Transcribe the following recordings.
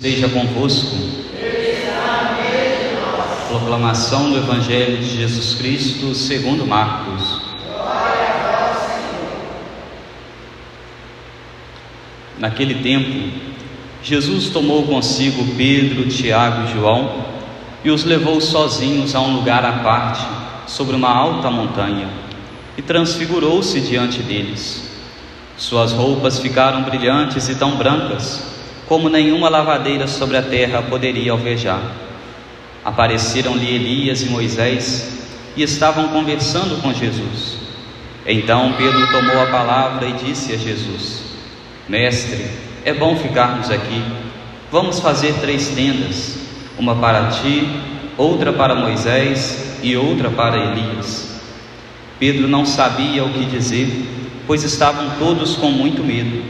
Seja convosco. Proclamação do Evangelho de Jesus Cristo segundo Marcos. Naquele tempo, Jesus tomou consigo Pedro, Tiago e João e os levou sozinhos a um lugar à parte, sobre uma alta montanha, e transfigurou-se diante deles. Suas roupas ficaram brilhantes e tão brancas como nenhuma lavadeira sobre a terra poderia alvejar. Apareceram-lhe Elias e Moisés e estavam conversando com Jesus. Então Pedro tomou a palavra e disse a Jesus: Mestre, é bom ficarmos aqui. Vamos fazer três tendas: uma para ti, outra para Moisés e outra para Elias. Pedro não sabia o que dizer, pois estavam todos com muito medo.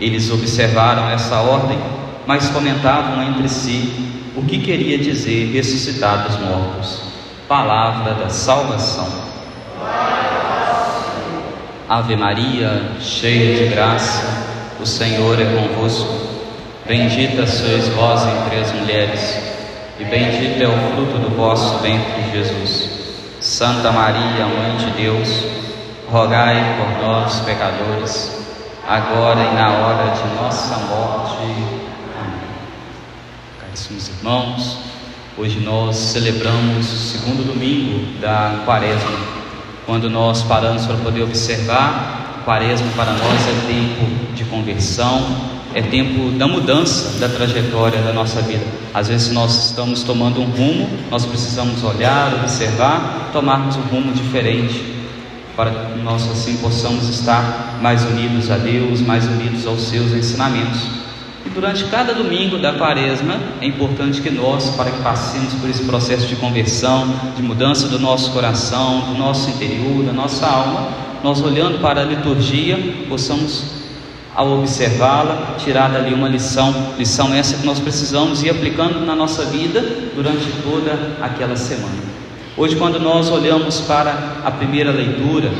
Eles observaram essa ordem, mas comentavam entre si o que queria dizer ressuscitar dos mortos. Palavra da salvação. Ave Maria, cheia de graça, o Senhor é convosco. Bendita sois vós entre as mulheres, e bendito é o fruto do vosso ventre, Jesus. Santa Maria, Mãe de Deus, rogai por nós, pecadores agora e na hora de nossa morte. Amém. Caríssimos irmãos, hoje nós celebramos o segundo domingo da quaresma, quando nós paramos para poder observar, quaresma para nós é tempo de conversão, é tempo da mudança da trajetória da nossa vida. Às vezes nós estamos tomando um rumo, nós precisamos olhar, observar, tomarmos um rumo diferente para que nós assim possamos estar mais unidos a Deus, mais unidos aos seus ensinamentos. E durante cada domingo da quaresma, é importante que nós, para que passemos por esse processo de conversão, de mudança do nosso coração, do nosso interior, da nossa alma, nós olhando para a liturgia, possamos, ao observá-la, tirar dali uma lição, lição essa que nós precisamos ir aplicando na nossa vida durante toda aquela semana. Hoje, quando nós olhamos para a primeira leitura,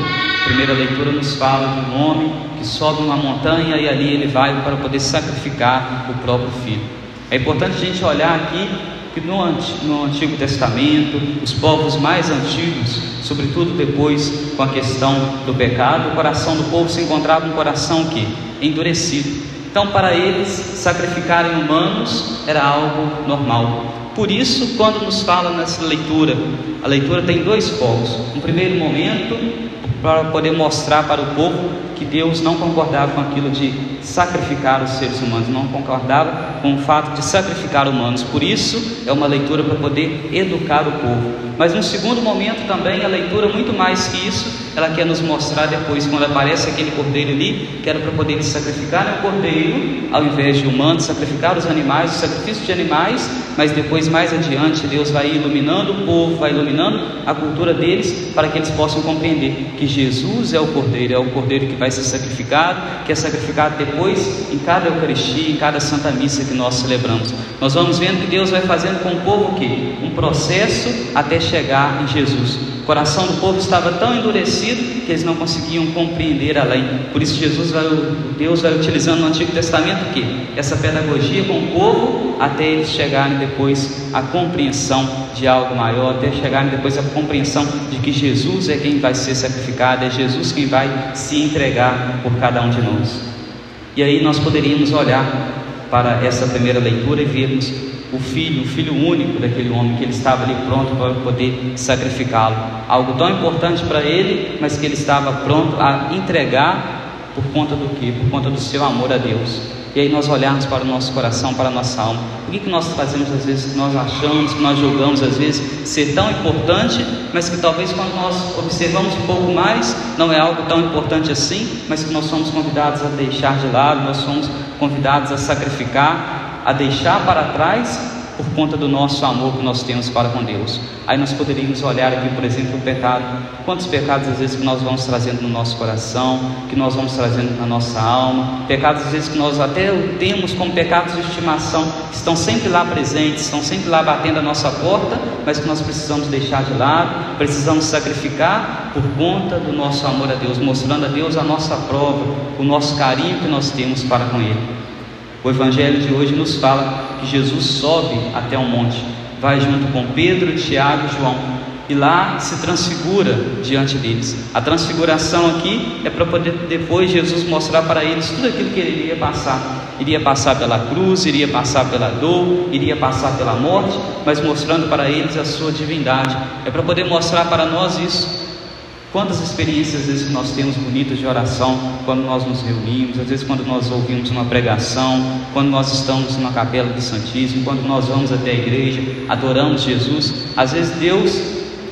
a primeira leitura nos fala de um homem que sobe uma montanha e ali ele vai para poder sacrificar o próprio filho. É importante a gente olhar aqui que no, Antigo Testamento, os povos mais antigos, sobretudo depois com a questão do pecado, o coração do povo se encontrava um coração que endurecido. Então, para eles, sacrificarem humanos era algo normal. Por isso, quando nos fala nessa leitura, a leitura tem dois focos. Um primeiro momento, para poder mostrar para o povo que Deus não concordava com aquilo de sacrificar os seres humanos, não concordava com o fato de sacrificar humanos. Por isso, é uma leitura para poder educar o povo. Mas no segundo momento também a leitura muito mais que isso, ela quer nos mostrar depois quando aparece aquele cordeiro ali, que era para poder sacrificar o cordeiro, ao invés de humanos, sacrificar os animais, o sacrifício de animais, mas depois mais adiante Deus vai iluminando o povo, vai iluminando a cultura deles para que eles possam compreender que Jesus é o cordeiro, é o cordeiro que vai ser sacrificado, que é sacrificado depois em cada Eucaristia, em cada Santa Missa que nós celebramos. Nós vamos vendo que Deus vai fazendo com o povo o quê? Um processo até chegar em Jesus. O coração do povo estava tão endurecido que eles não conseguiam compreender além. Por isso Jesus vai, Deus vai utilizando no Antigo Testamento o quê? Essa pedagogia com o povo até eles chegarem depois à compreensão de algo maior, até chegarem depois à compreensão de que Jesus é quem vai ser sacrificado, é Jesus quem vai se entregar por cada um de nós. E aí nós poderíamos olhar para essa primeira leitura e vermos o filho, o filho único daquele homem, que ele estava ali pronto para poder sacrificá-lo. Algo tão importante para ele, mas que ele estava pronto a entregar por conta do que? Por conta do seu amor a Deus. E aí nós olharmos para o nosso coração, para a nossa alma. O que, que nós fazemos às vezes, que nós achamos, que nós julgamos às vezes ser tão importante, mas que talvez quando nós observamos um pouco mais, não é algo tão importante assim, mas que nós somos convidados a deixar de lado, nós somos convidados a sacrificar, a deixar para trás por conta do nosso amor que nós temos para com Deus. Aí nós poderíamos olhar aqui, por exemplo, o pecado. Quantos pecados às vezes que nós vamos trazendo no nosso coração, que nós vamos trazendo na nossa alma, pecados às vezes que nós até temos como pecados de estimação, que estão sempre lá presentes, estão sempre lá batendo a nossa porta, mas que nós precisamos deixar de lado, precisamos sacrificar por conta do nosso amor a Deus, mostrando a Deus a nossa prova, o nosso carinho que nós temos para com Ele. O Evangelho de hoje nos fala que Jesus sobe até um monte, vai junto com Pedro, Tiago e João e lá se transfigura diante deles. A transfiguração aqui é para poder depois Jesus mostrar para eles tudo aquilo que ele iria passar. Iria passar pela cruz, iria passar pela dor, iria passar pela morte, mas mostrando para eles a sua divindade. É para poder mostrar para nós isso. Quantas experiências às vezes nós temos bonitas de oração quando nós nos reunimos, às vezes quando nós ouvimos uma pregação, quando nós estamos numa capela do Santíssimo, quando nós vamos até a igreja, adoramos Jesus. Às vezes Deus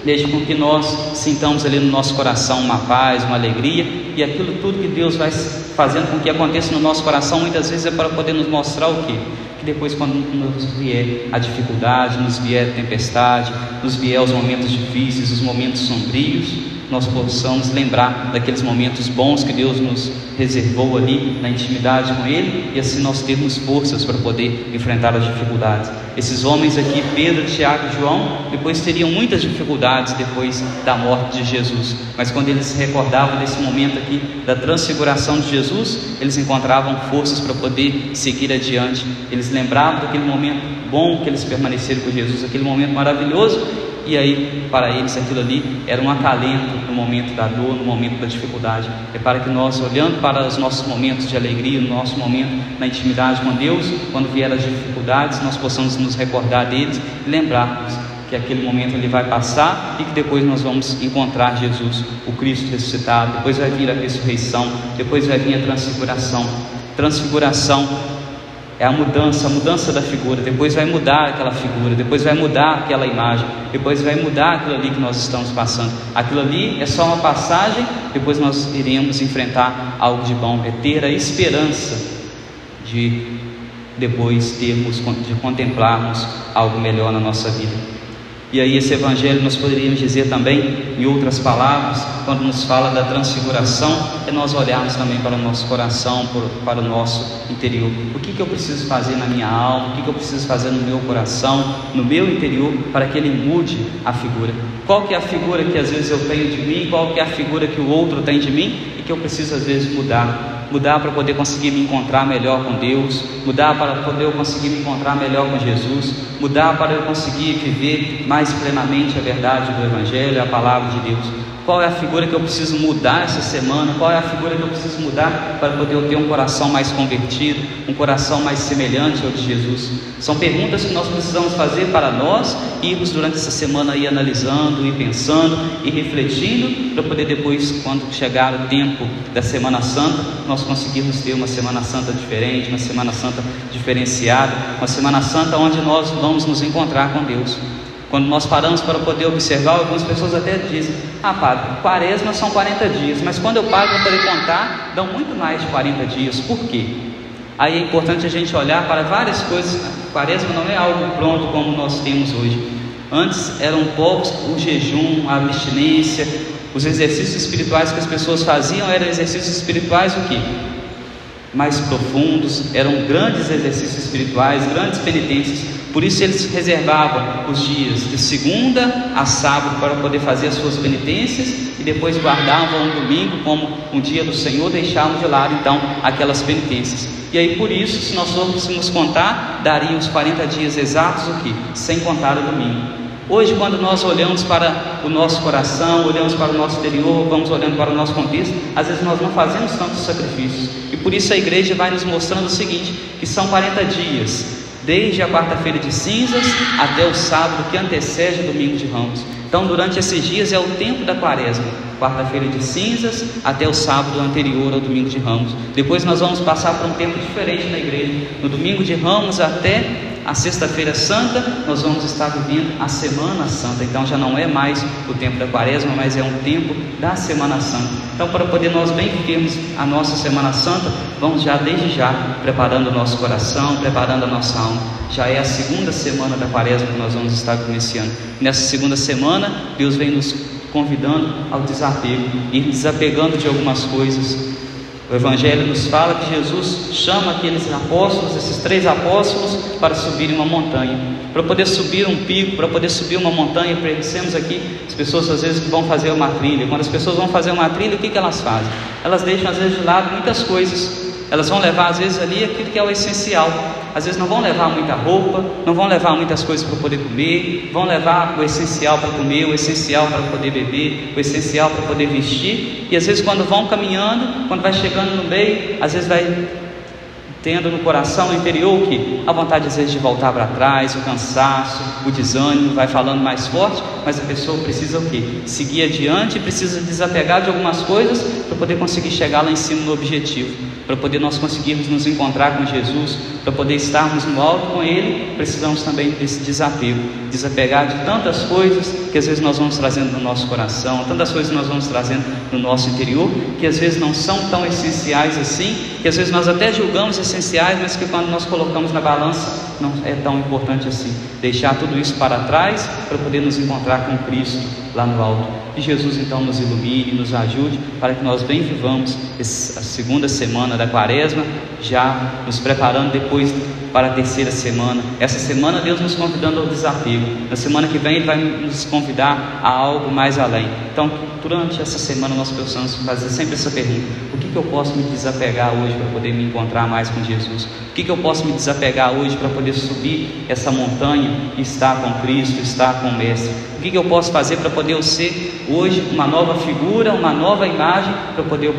deixa com que nós sintamos ali no nosso coração uma paz, uma alegria, e aquilo tudo que Deus vai fazendo com que aconteça no nosso coração, muitas vezes é para poder nos mostrar o que? Que depois, quando nos vier a dificuldade, nos vier a tempestade, nos vier os momentos difíceis, os momentos sombrios, nós possamos lembrar daqueles momentos bons que Deus nos reservou ali na intimidade com Ele e assim nós termos forças para poder enfrentar as dificuldades. Esses homens aqui, Pedro, Tiago e João, depois teriam muitas dificuldades depois da morte de Jesus, mas quando eles se recordavam desse momento aqui da transfiguração de Jesus, eles encontravam forças para poder seguir adiante. Eles lembravam daquele momento bom que eles permaneceram com Jesus, aquele momento maravilhoso e aí, para eles, aquilo ali era um acalento no momento da dor, no momento da dificuldade. É para que nós, olhando para os nossos momentos de alegria, no nosso momento na intimidade com Deus, quando vier as dificuldades, nós possamos nos recordar deles e lembrarmos que aquele momento ele vai passar e que depois nós vamos encontrar Jesus, o Cristo ressuscitado. Depois vai vir a ressurreição, depois vai vir a transfiguração. Transfiguração é a mudança, a mudança da figura. Depois vai mudar aquela figura, depois vai mudar aquela imagem, depois vai mudar aquilo ali que nós estamos passando. Aquilo ali é só uma passagem, depois nós iremos enfrentar algo de bom, é ter a esperança de depois termos, de contemplarmos algo melhor na nossa vida. E aí, esse evangelho nós poderíamos dizer também, em outras palavras, quando nos fala da transfiguração, é nós olharmos também para o nosso coração, para o nosso interior. O que, que eu preciso fazer na minha alma, o que, que eu preciso fazer no meu coração, no meu interior, para que ele mude a figura. Qual que é a figura que às vezes eu tenho de mim, qual que é a figura que o outro tem de mim e que eu preciso às vezes mudar mudar para poder conseguir me encontrar melhor com Deus, mudar para poder eu conseguir me encontrar melhor com Jesus, mudar para eu conseguir viver mais plenamente a verdade do Evangelho, a palavra de Deus. Qual é a figura que eu preciso mudar essa semana? Qual é a figura que eu preciso mudar para poder eu ter um coração mais convertido, um coração mais semelhante ao de Jesus? São perguntas que nós precisamos fazer para nós irmos durante essa semana aí analisando e pensando e refletindo para poder depois, quando chegar o tempo da Semana Santa, nós conseguirmos ter uma Semana Santa diferente, uma Semana Santa diferenciada, uma Semana Santa onde nós vamos nos encontrar com Deus. Quando nós paramos para poder observar, algumas pessoas até dizem: Ah, padre, quaresma são 40 dias, mas quando eu paro para poder contar, dão muito mais de 40 dias. Por quê? Aí é importante a gente olhar para várias coisas. Quaresma não é algo pronto como nós temos hoje. Antes eram poucos o jejum, a abstinência, os exercícios espirituais que as pessoas faziam eram exercícios espirituais o quê? Mais profundos, eram grandes exercícios espirituais, grandes penitências por isso eles reservavam os dias de segunda a sábado para poder fazer as suas penitências e depois guardavam o domingo como um dia do Senhor, deixavam de lado então aquelas penitências. E aí por isso, se nós fôssemos contar, daria os 40 dias exatos o que? Sem contar o domingo. Hoje, quando nós olhamos para o nosso coração, olhamos para o nosso interior, vamos olhando para o nosso contexto, às vezes nós não fazemos tantos sacrifícios. E por isso a igreja vai nos mostrando o seguinte: que são 40 dias, desde a quarta-feira de cinzas até o sábado que antecede o domingo de ramos. Então, durante esses dias é o tempo da quaresma, quarta-feira de cinzas até o sábado anterior ao domingo de ramos. Depois nós vamos passar por um tempo diferente na igreja, no domingo de ramos até a Sexta-feira Santa, nós vamos estar vivendo a Semana Santa. Então já não é mais o tempo da Quaresma, mas é um tempo da Semana Santa. Então, para poder nós bem vivermos a nossa Semana Santa, vamos já desde já preparando o nosso coração, preparando a nossa alma. Já é a segunda semana da Quaresma que nós vamos estar iniciando. Nessa segunda semana, Deus vem nos convidando ao desapego, ir desapegando de algumas coisas, o Evangelho nos fala que Jesus chama aqueles apóstolos, esses três apóstolos, para subirem uma montanha. Para poder subir um pico, para poder subir uma montanha, pensemos aqui, as pessoas às vezes vão fazer uma trilha. Quando as pessoas vão fazer uma trilha, o que, que elas fazem? Elas deixam às vezes de lado muitas coisas. Elas vão levar às vezes ali aquilo que é o essencial. Às vezes não vão levar muita roupa, não vão levar muitas coisas para poder comer, vão levar o essencial para comer, o essencial para poder beber, o essencial para poder vestir. E às vezes quando vão caminhando, quando vai chegando no meio, às vezes vai tendo no coração, no interior, que? A vontade às vezes de voltar para trás, o cansaço, o desânimo, vai falando mais forte, mas a pessoa precisa o que? Seguir adiante, precisa desapegar de algumas coisas para poder conseguir chegar lá em cima no objetivo, para poder nós conseguirmos nos encontrar com Jesus, para poder estarmos no alto com Ele, precisamos também desse desapego, desapegar de tantas coisas que às vezes nós vamos trazendo no nosso coração, tantas coisas que nós vamos trazendo no nosso interior, que às vezes não são tão essenciais assim, que às vezes nós até julgamos essenciais, mas que quando nós colocamos na balança não é tão importante assim. Deixar tudo isso para trás para poder nos encontrar com Cristo lá no alto. Que Jesus então nos ilumine, nos ajude para que nós bem vivamos a segunda semana da quaresma, já nos preparando depois para a terceira semana. Essa semana Deus nos convidando ao desapego. Na semana que vem Ele vai nos convidar a algo mais além. Então, durante essa semana nós possamos fazer sempre essa pergunta: que, eu posso me desapegar hoje para poder me encontrar mais com Jesus? O que, que eu posso me desapegar hoje para poder subir essa montanha e estar com Cristo, estar com o Mestre? O que, que eu posso fazer para poder ser hoje uma nova figura, uma nova imagem, para poder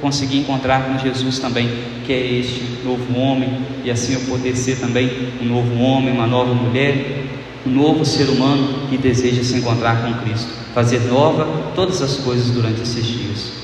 conseguir encontrar com Jesus também, que é este novo homem, e assim eu poder ser também um novo homem, uma nova mulher, um novo ser humano que deseja se encontrar com Cristo, fazer nova todas as coisas durante esses dias.